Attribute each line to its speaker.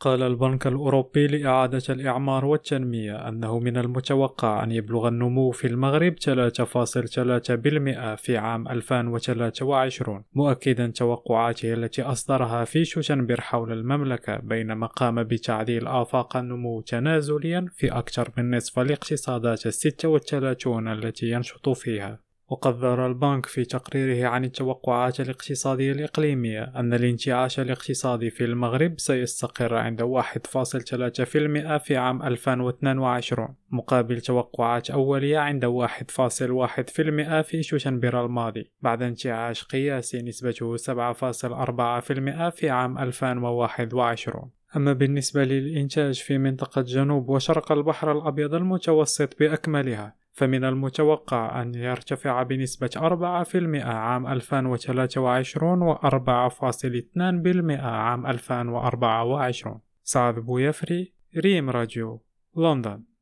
Speaker 1: قال البنك الأوروبي لإعادة الإعمار والتنمية أنه من المتوقع أن يبلغ النمو في المغرب 3.3% في عام 2023 مؤكدا توقعاته التي أصدرها في شتنبر حول المملكة بينما قام بتعديل آفاق النمو تنازليا في أكثر من نصف الاقتصادات الستة والثلاثون التي ينشط فيها. وقد ذر البنك في تقريره عن التوقعات الاقتصادية الإقليمية أن الانتعاش الاقتصادي في المغرب سيستقر عند 1.3% في عام 2022 مقابل توقعات أولية عند 1.1% في شتنبر الماضي بعد انتعاش قياسي نسبته 7.4% في عام 2021 أما بالنسبة للإنتاج في منطقة جنوب وشرق البحر الأبيض المتوسط بأكملها فمن المتوقع أن يرتفع بنسبة 4% عام 2023 و 4.2% عام 2024 سعد بويفري ريم راديو لندن.